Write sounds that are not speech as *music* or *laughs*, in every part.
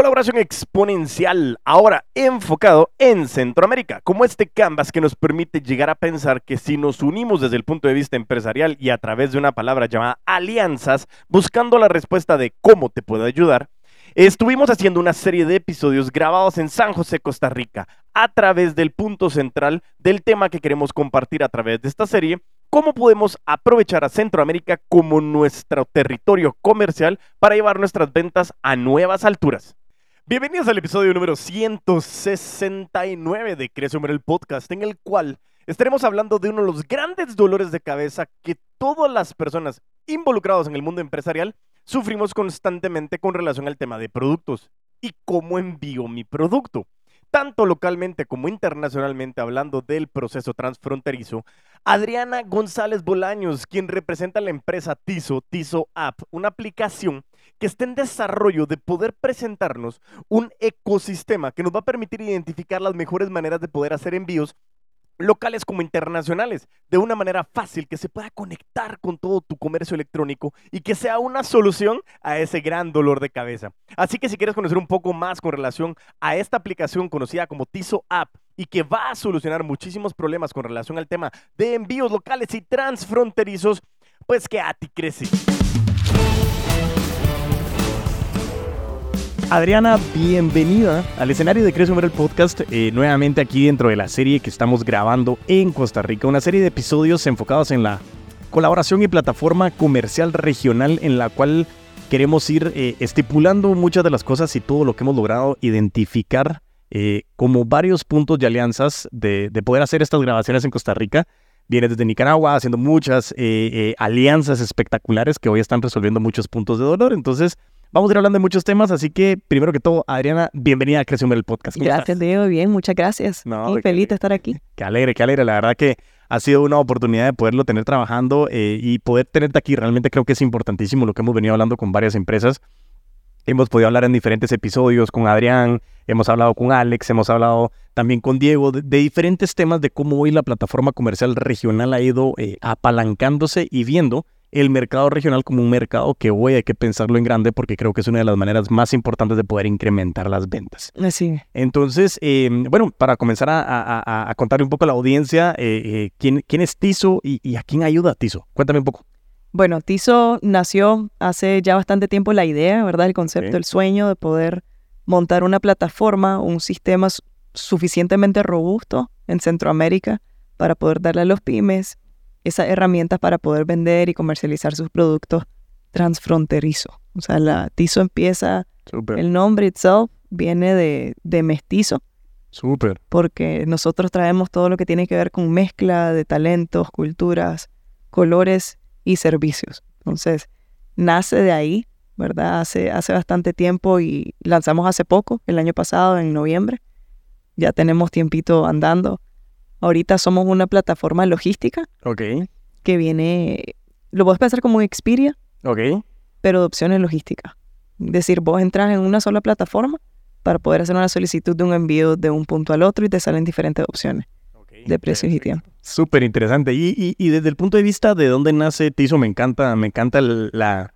Colaboración exponencial, ahora enfocado en Centroamérica, como este canvas que nos permite llegar a pensar que si nos unimos desde el punto de vista empresarial y a través de una palabra llamada alianzas, buscando la respuesta de cómo te puedo ayudar, estuvimos haciendo una serie de episodios grabados en San José, Costa Rica, a través del punto central del tema que queremos compartir a través de esta serie, cómo podemos aprovechar a Centroamérica como nuestro territorio comercial para llevar nuestras ventas a nuevas alturas. Bienvenidos al episodio número 169 de Crecer el Podcast, en el cual estaremos hablando de uno de los grandes dolores de cabeza que todas las personas involucradas en el mundo empresarial sufrimos constantemente con relación al tema de productos y cómo envío mi producto. Tanto localmente como internacionalmente hablando del proceso transfronterizo, Adriana González Bolaños, quien representa la empresa Tiso, Tiso App, una aplicación que está en desarrollo de poder presentarnos un ecosistema que nos va a permitir identificar las mejores maneras de poder hacer envíos locales como internacionales, de una manera fácil, que se pueda conectar con todo tu comercio electrónico y que sea una solución a ese gran dolor de cabeza. Así que si quieres conocer un poco más con relación a esta aplicación conocida como Tiso App y que va a solucionar muchísimos problemas con relación al tema de envíos locales y transfronterizos, pues que a ti crece. Adriana, bienvenida al escenario de Crece el Podcast, eh, nuevamente aquí dentro de la serie que estamos grabando en Costa Rica, una serie de episodios enfocados en la colaboración y plataforma comercial regional en la cual queremos ir eh, estipulando muchas de las cosas y todo lo que hemos logrado identificar eh, como varios puntos de alianzas de, poder hacer estas grabaciones en Costa Rica. Viene desde Nicaragua haciendo muchas alianzas espectaculares que hoy están resolviendo muchos puntos de dolor. Entonces, Vamos a ir hablando de muchos temas, así que primero que todo, Adriana, bienvenida a Creación el Podcast. Gracias, Diego. Bien, muchas gracias. Muy feliz de estar aquí. Qué alegre, qué alegre. La verdad que ha sido una oportunidad de poderlo tener trabajando eh, y poder tenerte aquí. Realmente creo que es importantísimo lo que hemos venido hablando con varias empresas. Hemos podido hablar en diferentes episodios con Adrián, hemos hablado con Alex, hemos hablado también con Diego de, diferentes temas de cómo hoy la plataforma comercial regional ha ido eh, apalancándose y viendo el mercado regional como un mercado que hoy hay que pensarlo en grande porque creo que es una de las maneras más importantes de poder incrementar las ventas. Así. Entonces, em, bueno, para comenzar a, contar un poco a la audiencia, eh, eh, ¿quién, ¿quién, es Tizo y, a quién ayuda Tizo? Cuéntame un poco. Bueno, Tizo nació hace ya bastante tiempo la idea, ¿verdad? El concepto, el sueño de poder montar una plataforma, un sistema suficientemente robusto en Centroamérica para poder darle a los pymes esas herramientas para poder vender y comercializar sus productos transfronterizo. O sea, la Tizo empieza, el nombre itself viene de, de mestizo. Súper. Porque nosotros traemos todo lo que tiene que ver con mezcla de talentos, culturas, colores y servicios. Entonces, nace de ahí, ¿verdad? Hace, hace bastante tiempo y lanzamos hace poco, el año pasado, en noviembre. Ya tenemos tiempito andando. Ahorita somos una plataforma logística. Ok. Que viene, lo puedes pensar como un Expedia. Ok. Pero de opciones logísticas. Es decir, vos entras en una sola plataforma para poder hacer una solicitud de un envío de un punto al otro y te salen diferentes opciones de precios y tiempo. Súper interesante. Y, y, desde el punto de vista de dónde nace Tizo, me encanta, me encanta el, la,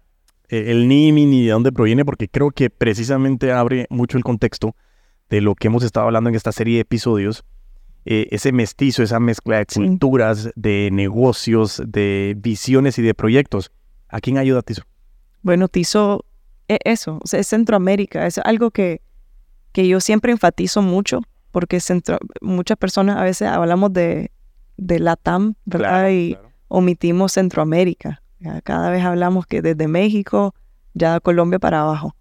el naming y de dónde proviene, porque creo que precisamente abre mucho el contexto de lo que hemos estado hablando en esta serie de episodios eh, ese mestizo, esa mezcla de culturas, de negocios, de visiones y de proyectos. ¿A quién ayuda Tizo? Bueno, Tizo, es eso, es Centroamérica, es algo que, que yo siempre enfatizo mucho, porque muchas personas a veces hablamos de, de LATAM, ¿verdad? y omitimos Centroamérica. Cada vez hablamos que desde México, ya Colombia para abajo.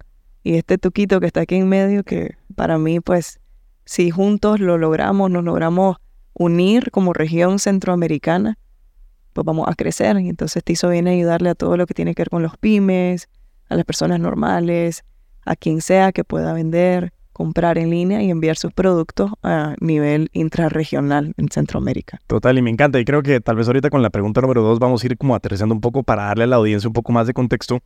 Y este tuquito que está aquí en medio, que para mí, pues, si juntos lo logramos, nos logramos unir como región centroamericana, pues vamos a crecer. Y entonces TISO viene a ayudarle a todo lo que tiene que ver con los pymes, a las personas normales, a quien sea que pueda vender, comprar en línea y enviar sus productos a nivel intrarregional en Centroamérica. Total, y me encanta. Y creo que tal vez ahorita con la pregunta número dos vamos a ir como aterrizando un poco para darle a la audiencia un poco más de contexto.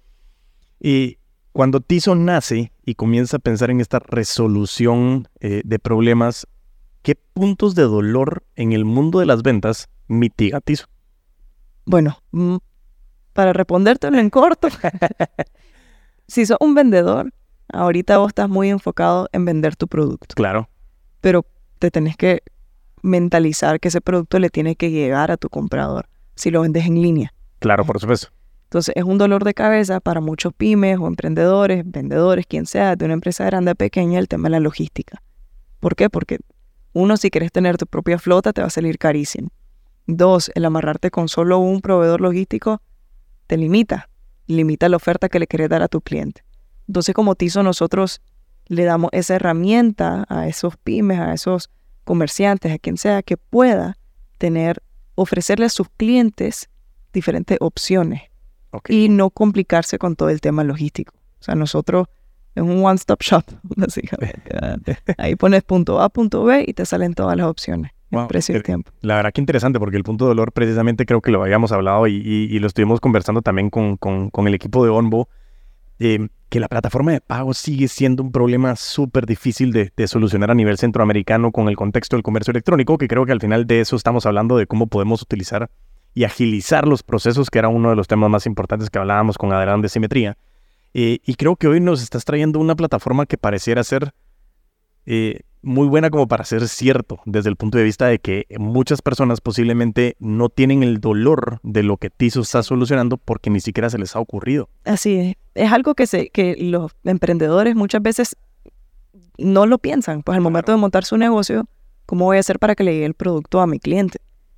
Y cuando Tizo nace y comienza a pensar en esta resolución eh, de problemas, ¿qué puntos de dolor en el mundo de las ventas mitiga Tizo? Bueno, mm, para respondértelo en corto, *laughs* si sos un vendedor Ahorita vos estás muy enfocado en vender tu producto, Claro. pero te tenés que mentalizar que ese producto le tiene que llegar a tu comprador si lo vendes en línea. Claro, por supuesto. Entonces es un dolor de cabeza para muchos pymes o emprendedores, vendedores, quien sea, de una empresa grande o pequeña, el tema de la logística. ¿Por qué? Porque uno, si quieres tener tu propia flota, te va a salir carísimo. Dos, el amarrarte con solo un proveedor logístico te limita, limita la oferta que le quieres dar a tu cliente. Entonces, como Tizo, nosotros le damos esa herramienta a esos pymes, a esos comerciantes, a quien sea, que pueda tener, ofrecerle a sus clientes diferentes opciones Ok. y no complicarse con todo el tema logístico. O sea, nosotros es un one-stop shop, *laughs* básicamente. Ahí pones punto A, punto B y te salen todas las opciones. El Wow, precio y el tiempo. La verdad que interesante, porque el punto de dolor precisamente creo que lo habíamos hablado y, y- y lo estuvimos conversando también con, con- con el equipo de Onbo, eh, que la plataforma de pago sigue siendo un problema súper difícil de, de solucionar a nivel centroamericano con el contexto del comercio electrónico, que creo que al final de eso estamos hablando de cómo podemos utilizar y agilizar los procesos, que era uno de los temas más importantes que hablábamos con Adrián de simetría. Eh, y creo que hoy nos estás trayendo una plataforma que pareciera ser eh, muy buena como para ser cierto, desde el punto de vista de que muchas personas posiblemente no tienen el dolor de lo que Tizo está solucionando porque ni siquiera se les ha ocurrido. Así es. Es algo que, se, que los emprendedores muchas veces no lo piensan. Pues al momento de montar su negocio, ¿cómo voy a hacer para que le llegue el producto a mi cliente?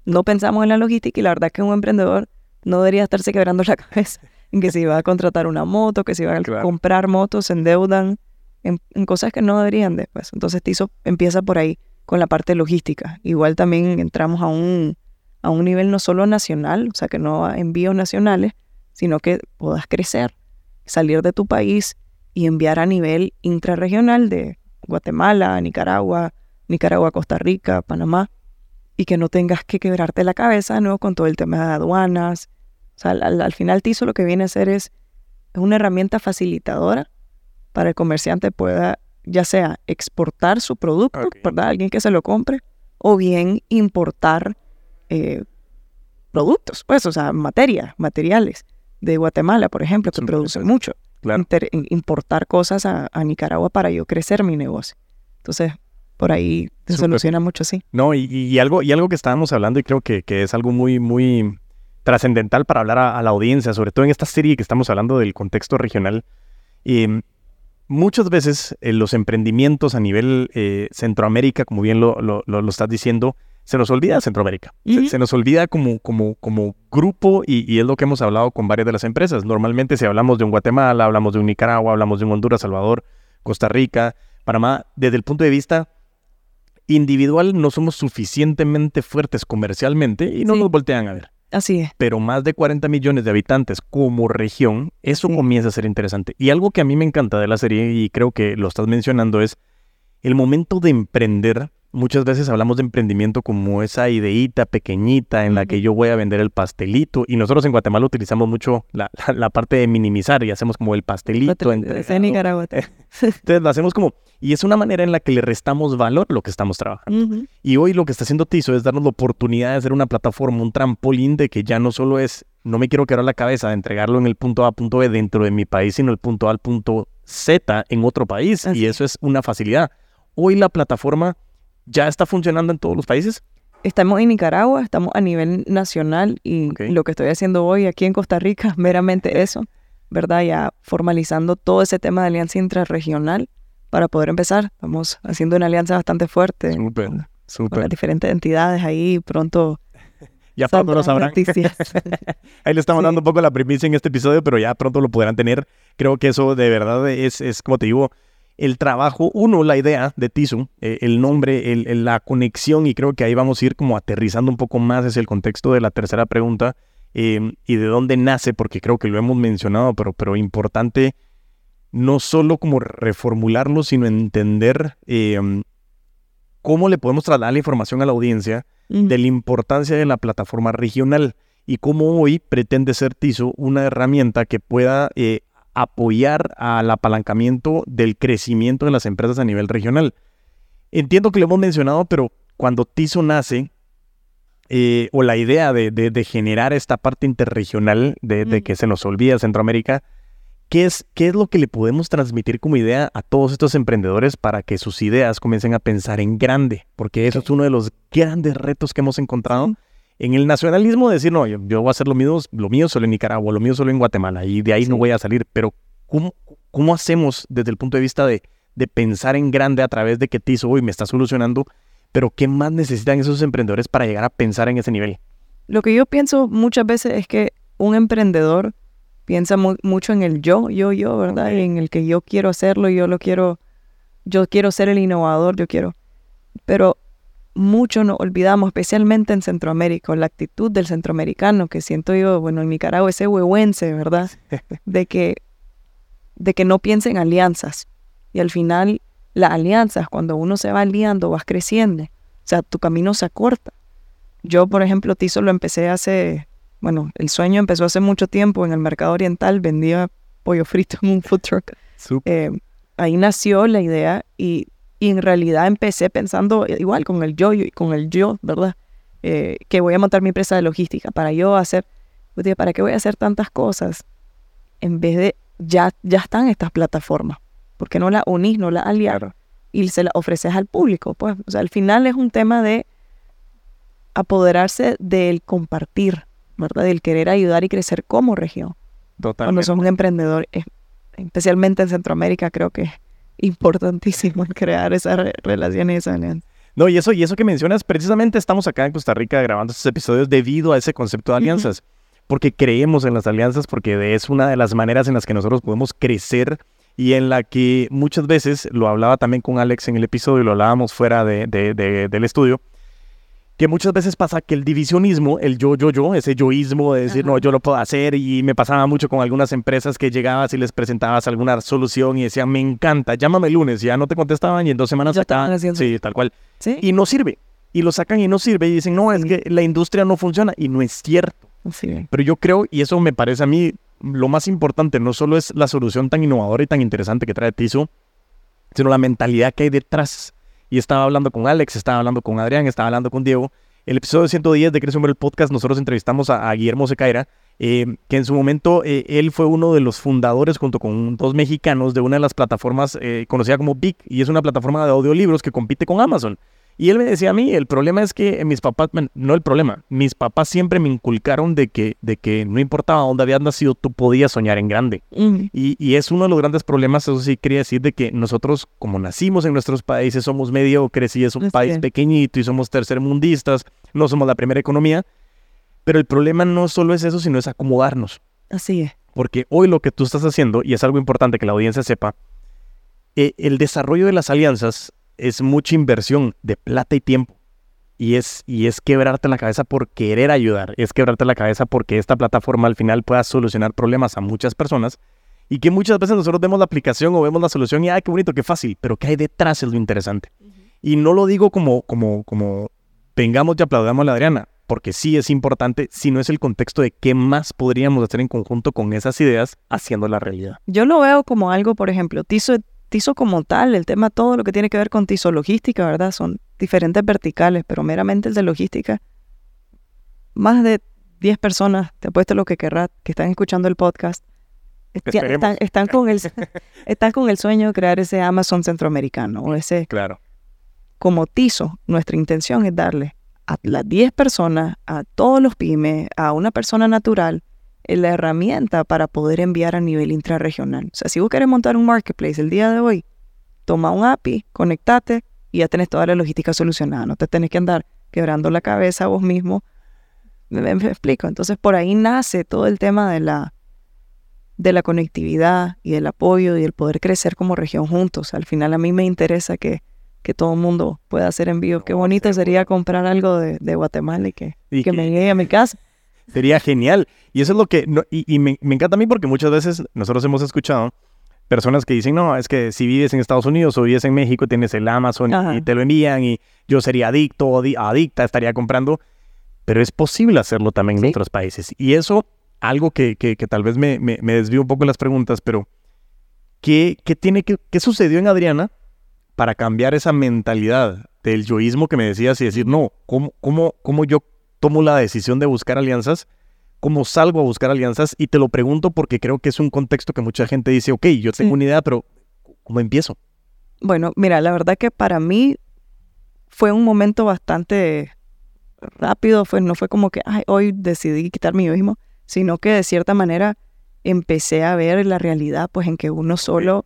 No pensamos en la logística y la verdad que un emprendedor no debería estarse quebrando la *laughs* cabeza en que si va a contratar una moto, que si va a Claro. comprar motos, se endeudan en, en cosas que no deberían después. Entonces Tizo empieza por ahí con la parte logística. Igual también entramos a un, a un nivel no solo nacional, o sea que no a envíos nacionales, sino que puedas crecer, salir de tu país y enviar a nivel intrarregional de Guatemala, Nicaragua, Nicaragua, Costa Rica, Panamá, y que no tengas que quebrarte la cabeza nuevo con todo el tema de aduanas. O sea, al, al- al final TISO lo que viene a ser es, es una herramienta facilitadora para el comerciante pueda ya sea exportar su producto. ¿verdad? Alguien que se lo compre, o bien importar eh, productos, pues, o sea, materia, materiales de Guatemala, por ejemplo, que produce mucho. Claro. Inter- in- importar cosas a, a Nicaragua para yo crecer mi negocio. Entonces, por ahí se soluciona mucho así. No, y, y algo, y algo que estábamos hablando y creo que, que es algo muy, muy trascendental para hablar a, a la audiencia, sobre todo en esta serie que estamos hablando del contexto regional. eh, muchas veces eh, los emprendimientos a nivel eh, Centroamérica, como bien lo, lo- lo- lo estás diciendo, se nos olvida Centroamérica. Se- se, nos olvida como, como, como grupo y, y es lo que hemos hablado con varias de las empresas. Normalmente si hablamos de un Guatemala, hablamos de un Nicaragua, hablamos de un Honduras, Salvador, Costa Rica, Panamá, desde el punto de vista individual no somos suficientemente fuertes comercialmente y no Sí. nos voltean a ver. Así es. Pero más de 40 millones de habitantes como región, eso Sí. comienza a ser interesante. Y algo que a mí me encanta de la serie, y creo que lo estás mencionando, es el momento de emprender. Muchas veces hablamos de emprendimiento como esa ideita pequeñita en la que yo voy a vender el pastelito. Y nosotros en Guatemala utilizamos mucho la, la- la parte de minimizar y hacemos como el pastelito. En Nicaragua. Entonces lo hacemos como... Y es una manera en la que le restamos valor a lo que estamos trabajando. Y hoy lo que está haciendo Tizo es darnos la oportunidad de hacer una plataforma, un trampolín de que ya no solo es, no me quiero quebrar la cabeza de entregarlo en el punto A, a punto B dentro de mi país, sino el punto A al punto Z en otro país. Así y eso es una facilidad. Hoy la plataforma ya está funcionando en todos los países. Estamos en Nicaragua, estamos a nivel nacional y lo que estoy haciendo hoy aquí en Costa Rica, meramente eso, ¿verdad? Ya formalizando todo ese tema de alianza intrarregional para poder empezar. Estamos haciendo una alianza bastante fuerte Súper, con, con súper. las diferentes entidades ahí. Pronto *laughs* Ya pronto lo sabrán. *laughs* Ahí le estamos Sí. dando un poco la primicia en este episodio, pero ya pronto lo podrán tener. Creo que eso de verdad es, es como te digo, el trabajo, uno, la idea de Tizu, eh, el nombre, el- el- la conexión, y creo que ahí vamos a ir como aterrizando un poco más hacia el contexto de la tercera pregunta eh, y de dónde nace, porque creo que lo hemos mencionado, pero, pero importante no solo como reformularlo, sino entender eh, cómo le podemos trasladar la información a la audiencia de la importancia de la plataforma regional y cómo hoy pretende ser TISO una herramienta que pueda eh, apoyar al apalancamiento del crecimiento de las empresas a nivel regional. Entiendo que lo hemos mencionado, pero cuando TISO nace, eh, o la idea de, de- de generar esta parte interregional de, de que se nos olvida Centroamérica, ¿qué es, ¿qué es lo que le podemos transmitir como idea a todos estos emprendedores para que sus ideas comiencen a pensar en grande? Porque eso es uno de los grandes retos que hemos encontrado. En el nacionalismo, decir, no, yo, voy a hacer lo mío, lo mío solo en Nicaragua, lo mío solo en Guatemala, y de ahí no voy a salir. Pero, ¿cómo, ¿cómo hacemos desde el punto de vista de, de pensar en grande a través de que Tizo hoy me está solucionando? Pero, ¿qué más necesitan esos emprendedores para llegar a pensar en ese nivel? Lo que yo pienso muchas veces es que un emprendedor piensa mucho en el yo, yo, yo, ¿verdad? En el que yo quiero hacerlo, yo lo quiero, yo quiero ser el innovador, yo quiero. Pero mucho nos olvidamos, especialmente en Centroamérica, la actitud del centroamericano, que siento yo, bueno, en Nicaragua, ese huehuense, ¿verdad? *laughs* De que, de que no piensa en alianzas. Y al final, las alianzas, cuando uno se va aliando, vas creciendo. O sea, tu camino se acorta. Yo, por ejemplo, Tizo lo empecé hace bueno, el sueño empezó hace mucho tiempo en el mercado oriental, vendía pollo frito en un food truck. Eh, ahí nació la idea y, en realidad empecé pensando igual con el yo, y con el yo, ¿verdad? Eh, que voy a montar mi empresa de logística para yo hacer, pues, ¿para qué voy a hacer tantas cosas? En vez de, ya, ya están estas plataformas, ¿por qué no las unís, no las aliás y se las ofreces al público? Pues, o sea, al final es un tema de apoderarse del compartir, ¿verdad? Del querer ayudar y crecer como región. Totalmente. Cuando somos un emprendedor, especialmente en Centroamérica, creo que importantísimo crear esas relaciones y esa alianza. No, y eso, y eso que mencionas, precisamente estamos acá en Costa Rica grabando estos episodios debido a ese concepto de alianzas, porque creemos en las alianzas, porque es una de las maneras en las que nosotros podemos crecer y en la que muchas veces, lo hablaba también con Alex en el episodio, lo hablábamos fuera de, del estudio, que muchas veces pasa que el divisionismo, el yo, yo, yo, ese yoísmo de decir, no, yo lo puedo hacer, y me pasaba mucho con algunas empresas que llegabas y les presentabas alguna solución y decían, me encanta, llámame el lunes, y ya no te contestaban y en dos semanas ya estaban, sí, tal cual, ¿Sí? y no sirve, y lo sacan y no sirve, y dicen, no, es que la industria no funciona, y no es cierto. Sí. Pero yo creo, y eso me parece a mí lo más importante, no solo es la solución tan innovadora y tan interesante que trae Tizo, sino la mentalidad que hay detrás y estaba hablando con Alex, estaba hablando con Adrián, estaba hablando con Diego. El episodio 110 de Crece Hombre el Podcast, nosotros entrevistamos a, Guillermo Secaira, eh, que en su momento eh, él fue uno de los fundadores junto con dos mexicanos de una de las plataformas eh, conocida como Big, y es una plataforma de audiolibros que compite con Amazon. Y él me decía a mí, el problema es que mis papás, no el problema, mis papás siempre me inculcaron de que, de que no importaba dónde habías nacido, tú podías soñar en grande. y, y, es uno de los grandes problemas, eso sí quería decir, de que nosotros, como nacimos en nuestros países, somos mediocres y es un país pequeñito y somos tercermundistas, no somos la primera economía. Pero el problema no solo es eso, sino es acomodarnos. Así es. Porque hoy lo que tú estás haciendo, y es algo importante que la audiencia sepa, eh, el desarrollo de las alianzas es mucha inversión de plata y tiempo. Y es, y es quebrarte la cabeza por querer ayudar, es quebrarte la cabeza porque esta plataforma al final pueda solucionar problemas a muchas personas y que muchas veces nosotros vemos la aplicación o vemos la solución y ¡ay, qué bonito, qué fácil! Pero ¿qué hay detrás es lo interesante. Y no lo digo como, como, como vengamos y aplaudamos a la Adriana, porque sí es importante, sino es el contexto de qué más podríamos hacer en conjunto con esas ideas haciendo la realidad. Yo lo veo como algo, por ejemplo, Tizo TISO como tal, el tema todo lo que tiene que ver con TISO logística, ¿verdad? Son diferentes verticales, pero meramente el de logística, más de 10 personas, te apuesto lo que querrás, que están escuchando el podcast, están, con el, *laughs* están con el sueño de crear ese Amazon centroamericano o ese... Claro. Como TISO, nuestra intención es darle a las 10 personas, a todos los pymes, a una persona natural, la herramienta para poder enviar a nivel intrarregional. O sea, si vos querés montar un marketplace el día de hoy, toma un API, conectate y ya tenés toda la logística solucionada. No te tenés que andar quebrando la cabeza vos mismo. Me, explico. Entonces, por ahí nace todo el tema de la, de la conectividad y del apoyo y el poder crecer como región juntos. Al final, a mí me interesa que, que todo el mundo pueda hacer envíos. Qué bonito sería comprar algo de, Guatemala y que, que me llegue a mi casa. Sería genial. Y eso es lo que, y, me, encanta a mí porque muchas veces nosotros hemos escuchado personas que dicen, no, es que si vives en Estados Unidos o vives en México, tienes el Amazon y te lo envían y yo sería adicto o adicta, estaría comprando. Pero es posible hacerlo también en otros países. Y eso, algo que, que, tal vez me, me, desvío un poco las preguntas, pero ¿qué, qué tiene que, ¿qué sucedió en Adriana para cambiar esa mentalidad del yoísmo que me decías y decir, no, ¿cómo, cómo, cómo yo tomo la decisión de buscar alianzas cómo salgo a buscar alianzas y te lo pregunto porque creo que es un contexto que mucha gente dice, ok, yo tengo una idea, pero ¿cómo empiezo? Bueno, mira, la verdad que para mí fue un momento bastante rápido, fue, no fue como que Ay, hoy decidí quitar mi mismo, sino que de cierta manera empecé a ver la realidad, pues en que uno solo,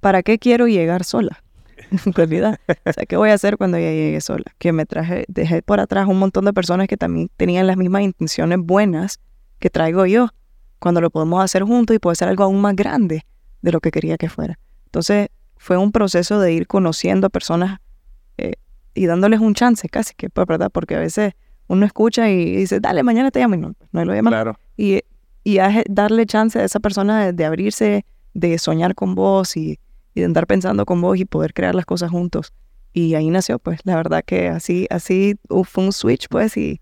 ¿para qué quiero llegar sola? *laughs* realidad. O sea, ¿qué voy a hacer cuando ya llegue sola? Que me traje, dejé por atrás un montón de personas que también tenían las mismas intenciones buenas que traigo yo, cuando lo podemos hacer juntos y puede ser algo aún más grande de lo que quería que fuera. Entonces, fue un proceso de ir conociendo a personas eh, y dándoles un chance, casi que, pues, ¿verdad? Porque a veces uno escucha y dice, dale, mañana te llamo y no, no lo llama. Claro. Y, y darle chance a esa persona de abrirse, de soñar con vos y, y de andar pensando con vos y poder crear las cosas juntos. Y ahí nació, pues, la verdad que así, así fue un switch, pues, y,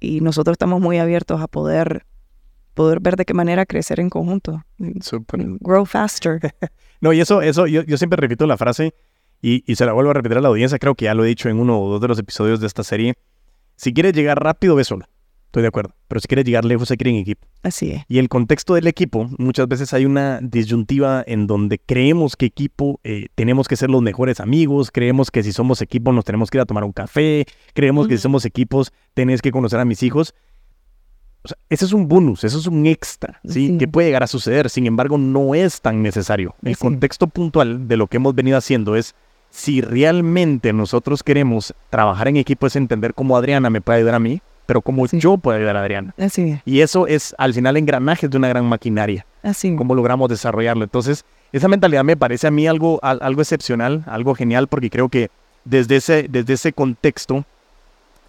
y nosotros estamos muy abiertos a poder, poder ver de qué manera crecer en conjunto. Super. Grow faster. *laughs* no, y eso, eso, yo, yo siempre repito la frase y, y, se la vuelvo a repetir a la audiencia, creo que ya lo he dicho en uno o dos de los episodios de esta serie. Si quieres llegar rápido, ve sola. Estoy de acuerdo. Pero si quieres llegar lejos, hay que ir en equipo. Así es. Y el contexto del equipo, muchas veces hay una disyuntiva en donde creemos que equipo eh, tenemos que ser los mejores amigos, creemos que si somos equipo nos tenemos que ir a tomar un café, creemos que si somos equipos tenés que conocer a mis hijos. O sea, ese es un bonus, eso es un extra, ¿sí? Que puede llegar a suceder, sin embargo, no es tan necesario. El contexto puntual de lo que hemos venido haciendo es si realmente nosotros queremos trabajar en equipo, es entender cómo Adriana me puede ayudar a mí, pero como yo puedo ayudar a Adriana. Así es. Y eso es al final engranajes de una gran maquinaria. Así Cómo logramos desarrollarlo. Entonces, esa mentalidad me parece a mí algo, algo excepcional, algo genial, porque creo que desde ese, desde ese contexto,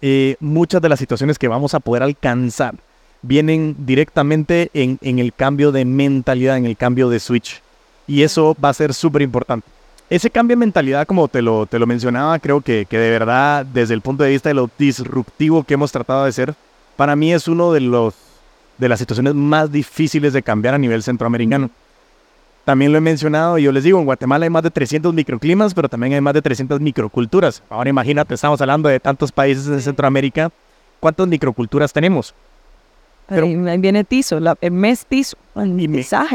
eh, muchas de las situaciones que vamos a poder alcanzar vienen directamente en, en el cambio de mentalidad, en el cambio de switch. Y eso va a ser súper importante ese cambio de mentalidad, como te lo, te lo mencionaba, creo que, que de verdad, desde el punto de vista de lo disruptivo que hemos tratado de ser, para mí es uno de los de las situaciones más difíciles de cambiar a nivel centroamericano. También lo he mencionado y yo les digo, en Guatemala hay más de 300 microclimas, pero también hay más de 300 microculturas. Ahora imagínate, estamos hablando de tantos países de Centroamérica, ¿cuántas microculturas tenemos? Pero, ahí viene tizo, la, el mestizo, el.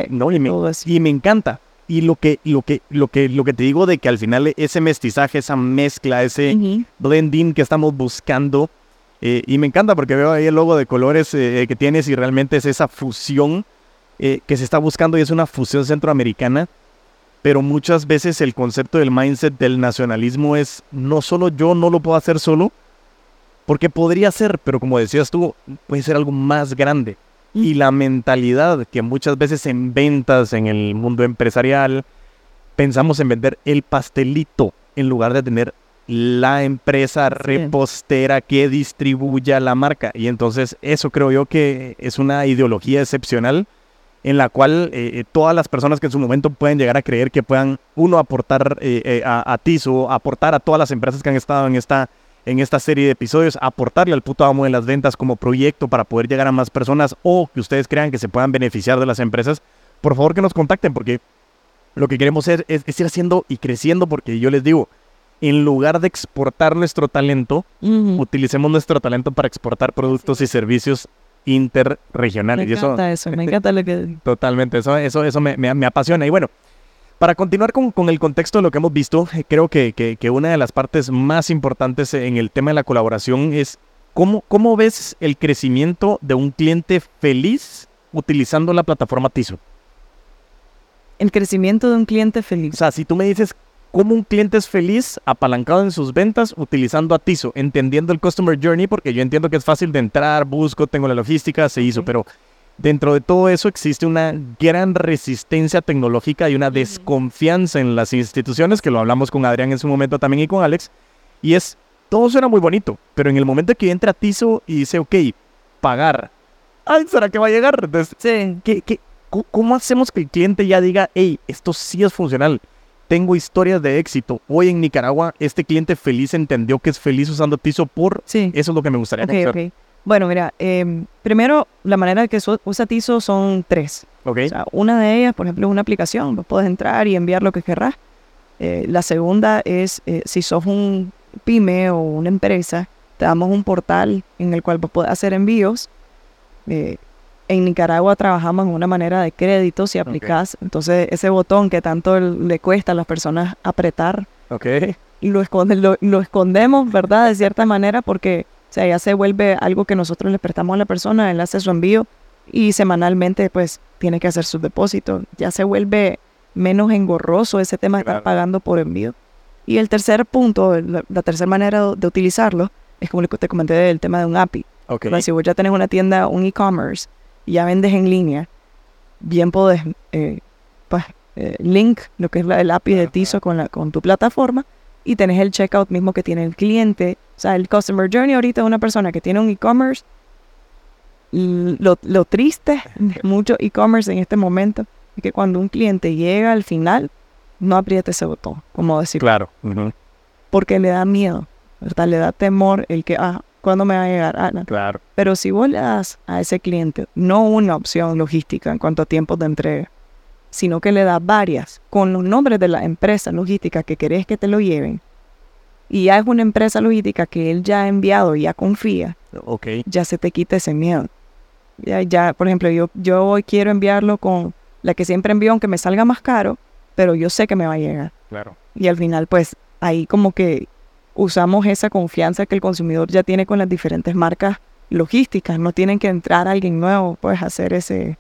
No, y y me encanta, y lo que, lo que, lo que, lo que te digo de que al final ese mestizaje, esa mezcla, ese blending que estamos buscando, eh, y me encanta porque veo ahí el logo de colores eh, eh, que tienes y realmente es esa fusión que se está buscando y es una fusión centroamericana. Pero muchas veces el concepto del mindset del nacionalismo es no solo yo no lo puedo hacer solo, porque podría ser, pero como decías tú, puede ser algo más grande y la mentalidad que muchas veces en ventas, en el mundo empresarial, pensamos en vender el pastelito en lugar de tener la empresa repostera que distribuya la marca. Y entonces eso creo yo que es una ideología excepcional en la cual eh, eh, todas las personas que en su momento pueden llegar a creer que puedan, uno, aportar eh, a, a TISO, aportar a todas las empresas que han estado en esta en esta serie de episodios, aportarle al puto amo de las ventas como proyecto para poder llegar a más personas o que ustedes crean que se puedan beneficiar de las empresas, por favor que nos contacten porque lo que queremos hacer es, ir haciendo y creciendo porque yo les digo, en lugar de exportar nuestro talento, utilicemos nuestro talento para exportar productos y servicios interregionales. Me encanta eso, me *laughs* encanta lo que... Totalmente, eso, eso, eso me, me apasiona. Y bueno, para continuar con, el contexto de lo que hemos visto, eh, creo que, una de las partes más importantes en el tema de la colaboración es cómo, cómo ves el crecimiento de un cliente feliz utilizando la plataforma Tizo. El crecimiento de un cliente feliz. O sea, si tú me dices cómo un cliente es feliz apalancado en sus ventas utilizando a Tizo, entendiendo el Customer Journey, porque yo entiendo que es fácil de entrar, busco, tengo la logística, se hizo, pero Dentro de todo eso existe una gran resistencia tecnológica y una desconfianza en las instituciones, que lo hablamos con Adrián en su momento también y con Alex, y es, todo suena muy bonito, pero en el momento que entra Tizo y dice, ok, pagar, ay, ¿será que va a llegar? sí. ¿qué, cómo hacemos que el cliente ya diga, hey, esto sí es funcional? Tengo historias de éxito. Hoy en Nicaragua, este cliente feliz entendió que es feliz usando Tizo por... Sí. Eso es lo que me gustaría okay, bueno, mira, em, primero, la manera que usa Tizo son tres. Okay. O sea, una de ellas, por ejemplo, es una aplicación. Vos puedes entrar y enviar lo que querrás. Eh, la segunda es, eh, si sos un pyme o una empresa, te damos un portal en el cual vos podés hacer envíos eh, en Nicaragua trabajamos en una manera de crédito si aplicas. Entonces, ese botón que tanto le cuesta a las personas apretar, Ok. lo, esconde- lo, lo escondemos, ¿verdad? De cierta manera, porque sea, ya se vuelve algo que nosotros le prestamos a la persona, él hace su envío y semanalmente, pues, tiene que hacer su depósito. Ya se vuelve menos engorroso ese tema de estar pagando por envío. Y el tercer punto, la, la tercera manera de utilizarlo, es como te comenté del tema de un API. Si vos ya tenés una tienda, un e-commerce, y ya vendes en línea, bien podés eh, pues, eh, link lo que es la, el API de. Tizo con, la, con tu plataforma y tenés el checkout mismo que tiene el cliente. O sea, el customer journey ahorita de una persona que tiene un e-commerce, lo, lo triste de *laughs* mucho e-commerce en este momento es que cuando un cliente llega al final, no aprieta ese botón, como decir, Claro. Porque le da miedo, ¿verdad? Le da temor el que, ah, ¿cuándo me va a llegar? Ah, no. Claro. Pero si vos le das a ese cliente no una opción logística en cuanto a tiempos de entrega, sino que le das varias con los nombres de la empresa logística que querés que te lo lleven, y ya es una empresa logística que él ya ha enviado y ya confía, Ok. ya se te quita ese miedo. Ya, ya, por ejemplo, yo, yo hoy quiero enviarlo con la que siempre envío, aunque me salga más caro, pero yo sé que me va a llegar. Claro. Y al final, pues, ahí como que usamos esa confianza que el consumidor ya tiene con las diferentes marcas logísticas. No tienen que entrar alguien nuevo, pues, a hacer ese...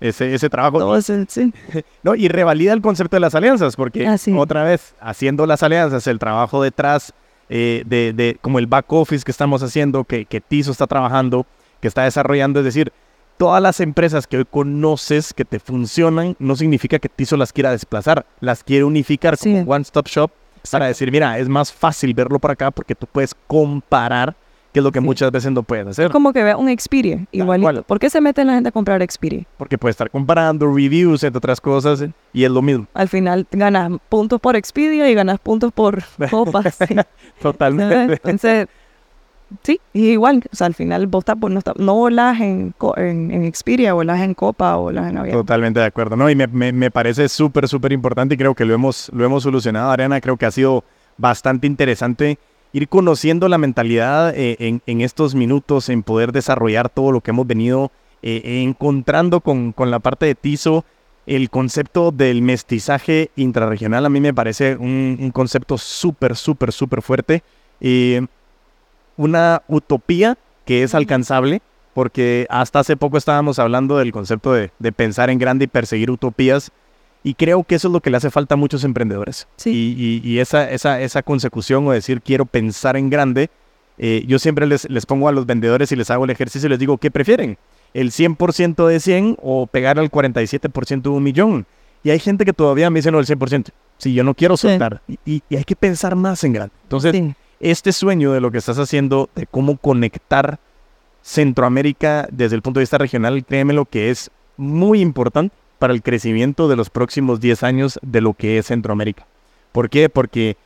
Ese, ese trabajo. Todo ese sí. *laughs* No, y revalida el concepto de las alianzas, porque Ah, sí. otra vez, haciendo las alianzas, el trabajo detrás eh, de, de- como el back office que estamos haciendo, que, que Tizo está trabajando, que está desarrollando, es decir, todas las empresas que hoy conoces que te funcionan, no significa que Tizo las quiera desplazar, las quiere unificar Sí. como one stop shop para decir, mira, es más fácil verlo por acá porque tú puedes comparar, que es lo que Sí. muchas veces no puedes hacer, Como que vea un Xperia, igualito. cual. ¿Por qué se mete la gente a comprar Xperia? porque puedes estar comparando reviews, entre otras cosas, y es lo mismo, Al final ganas puntos por Expedia y ganas puntos por *laughs* copas. sí. totalmente. Entonces, sí, y igual, o sea, al final vos no, volás en, en, en Xperia, volás en Copa o volás en avión. Totalmente de acuerdo, ¿no? Y me, me- me parece súper, súper importante y creo que lo hemos, lo hemos solucionado, Ariana. Creo que ha sido bastante interesante ir conociendo la mentalidad eh, en, en estos minutos, en poder desarrollar todo lo que hemos venido eh, encontrando con, con la parte de Tizo. El concepto del mestizaje intrarregional a mí me parece un, un concepto súper, súper, súper fuerte. Eh, una utopía que es alcanzable, porque hasta hace poco estábamos hablando del concepto de, de pensar en grande y perseguir utopías, y creo que eso es lo que le hace falta a muchos emprendedores. Sí. Y, y- y esa, esa, esa consecución o decir quiero pensar en grande, eh, yo siempre les, les pongo a los vendedores y les hago el ejercicio y les digo, ¿qué prefieren? ¿El 100% de 100 o pegar al 47% de un millón? Y hay gente que todavía me dice no, el 100%. Si yo no quiero soltar. Y, y- y hay que pensar más en grande. Entonces, Sí. este sueño de lo que estás haciendo, de cómo conectar Centroamérica desde el punto de vista regional, créeme lo que es muy importante para el crecimiento de los próximos 10 años de lo que es Centroamérica. ¿Por qué? Porque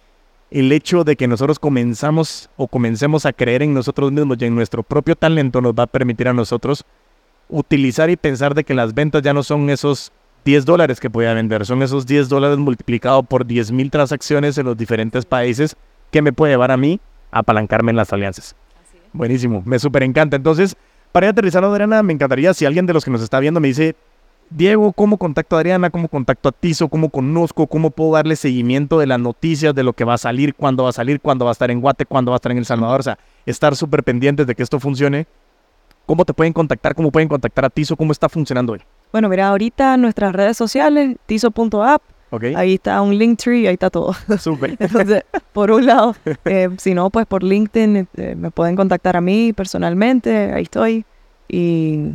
el hecho de que nosotros comenzamos o comencemos a creer en nosotros mismos y en nuestro propio talento nos va a permitir a nosotros utilizar y pensar de que las ventas ya no son esos 10 dólares que podía vender, son esos 10 dólares multiplicados por 10 mil transacciones en los diferentes países que me puede llevar a mí a apalancarme en las alianzas. Buenísimo, me súper encanta. Entonces, para ir aterrizando, Adriana, me encantaría si alguien de los que nos está viendo me dice, Diego, ¿cómo contacto a Adriana? ¿Cómo contacto a Tizo? ¿Cómo conozco? ¿Cómo puedo darle seguimiento de las noticias, de lo que va a salir, cuándo va a salir, cuándo va a estar en Guate, cuándo va a estar en El Salvador? O sea, estar súper pendientes de que esto funcione. ¿Cómo te pueden contactar? ¿Cómo pueden contactar a Tizo? ¿Cómo está funcionando hoy? Bueno, mira, ahorita nuestras redes sociales, tizo.app, ¿Ok? ahí está un link tree, ahí está todo. Súper. *laughs* Entonces, por un lado, eh, si no, pues por LinkedIn eh, me pueden contactar a mí personalmente, ahí estoy. Y,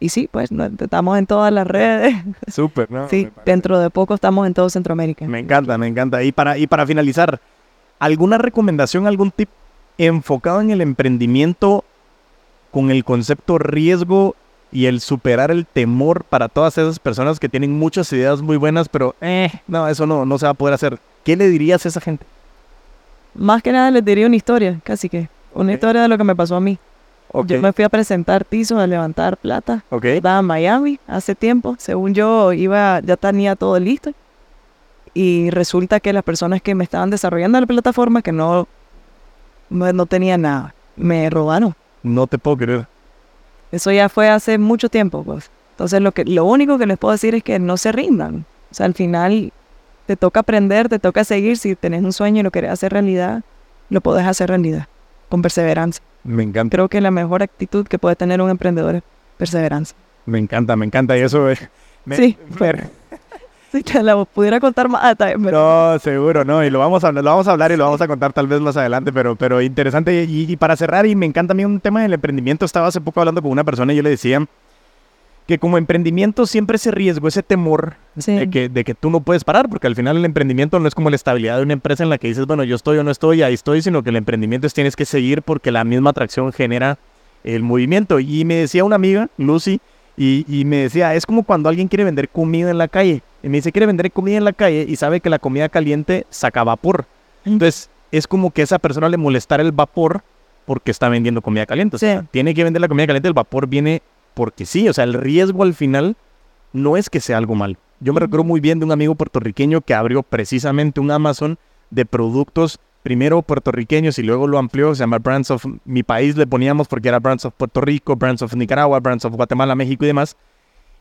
y sí, pues no- estamos en todas las redes. *laughs* Súper, ¿no? Sí, dentro de poco estamos en todo Centroamérica. Me encanta, me encanta. Y para, y para finalizar, ¿alguna recomendación, algún tip enfocado en el emprendimiento con el concepto riesgo y el superar el temor para todas esas personas que tienen muchas ideas muy buenas, pero eh, no, eso no, no se va a poder hacer? ¿Qué le dirías a esa gente? Más que nada les diría una historia, casi que. Una historia de lo que me pasó a mí. Yo me fui a presentar Tizo a levantar plata. ok, Estaba en Miami hace tiempo. Según yo, iba, ya tenía todo listo. Y resulta que las personas que me estaban desarrollando la plataforma, que no, no, no tenían nada, me robaron. no te puedo creer. Eso ya fue hace mucho tiempo, pues. Entonces, lo, que, lo único que les puedo decir es que no se rindan. O sea, al final te toca aprender, te toca seguir. Si tenés un sueño y lo querés hacer realidad, lo podés hacer realidad, con perseverancia. Me encanta. Creo que la mejor actitud que puede tener un emprendedor es perseverancia. Me encanta, me encanta. Y eso es... me- Sí. me- *laughs* Si te la pudiera contar más pero- No, seguro, no, y lo vamos a hablar, lo vamos a hablar y lo vamos a contar tal vez más adelante, pero, pero interesante. Y, y para cerrar, y me encanta a mí un tema del emprendimiento, estaba hace poco hablando con una persona y yo le decía que como emprendimiento siempre ese riesgo, ese temor Sí. de, que, de que tú no puedes parar, porque al final el emprendimiento no es como la estabilidad de una empresa en la que dices, bueno, yo estoy o no estoy, ahí estoy, sino que el emprendimiento es tienes que seguir porque la misma atracción genera el movimiento. Y me decía una amiga, Lucy, y, y me decía, es como cuando alguien quiere vender comida en la calle. Y me dice, quiere vender comida en la calle y sabe que la comida caliente saca vapor. Entonces, es como que a esa persona le molestara el vapor porque está vendiendo comida caliente. O sea, Sí. tiene que vender la comida caliente, el vapor viene porque sí. O sea, el riesgo al final no es que sea algo malo. Yo me recuerdo muy bien de un amigo puertorriqueño que abrió precisamente un Amazon de productos, primero puertorriqueños y luego lo amplió, se llama Brands of mi país, le poníamos porque era Brands of Puerto Rico, Brands of Nicaragua, Brands of Guatemala, México y demás.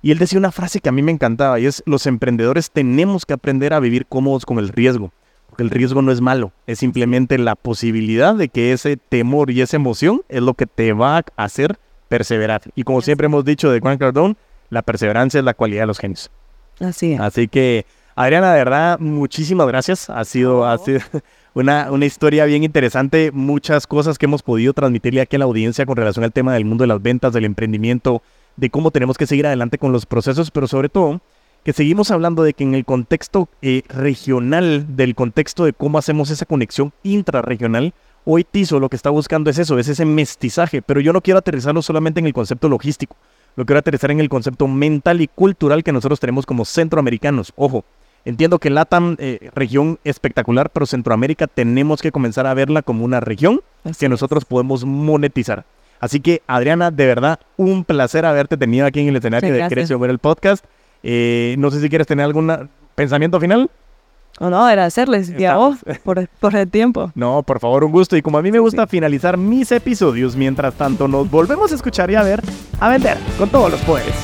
Y él decía una frase que a mí me encantaba y es, los emprendedores tenemos que aprender a vivir cómodos con el riesgo, porque el riesgo no es malo, es simplemente la posibilidad de que ese temor y esa emoción es lo que te va a hacer perseverar. Y como siempre hemos dicho de Grant Cardone, la perseverancia es la cualidad de los genios. Así es. Así que, Adriana, de verdad, muchísimas gracias. Ha sido, ha sido *laughs* una, una historia bien interesante, muchas cosas que hemos podido transmitirle aquí a la audiencia con relación al tema del mundo de las ventas, del emprendimiento, de cómo tenemos que seguir adelante con los procesos, pero sobre todo que seguimos hablando de que en el contexto eh, regional, del contexto de cómo hacemos esa conexión intrarregional, hoy Tizo lo que está buscando es eso, es ese mestizaje, pero yo no quiero aterrizarlo solamente en el concepto logístico, lo quiero aterrizar en el concepto mental y cultural que nosotros tenemos como centroamericanos. Ojo, entiendo que LATAM, eh, región espectacular, pero Centroamérica tenemos que comenzar a verla como una región Así que es. nosotros podemos monetizar. Así que, Adriana, de verdad, un placer haberte tenido aquí en el escenario Sí, de. Crecio Ver el Podcast. Eh, no sé si quieres tener algún pensamiento final. O no, agradecerles y a vos por, por el tiempo. *laughs* No, por favor, un gusto. Y como a mí me gusta finalizar mis episodios, mientras tanto nos volvemos a escuchar y a ver, a vender con todos los poderes.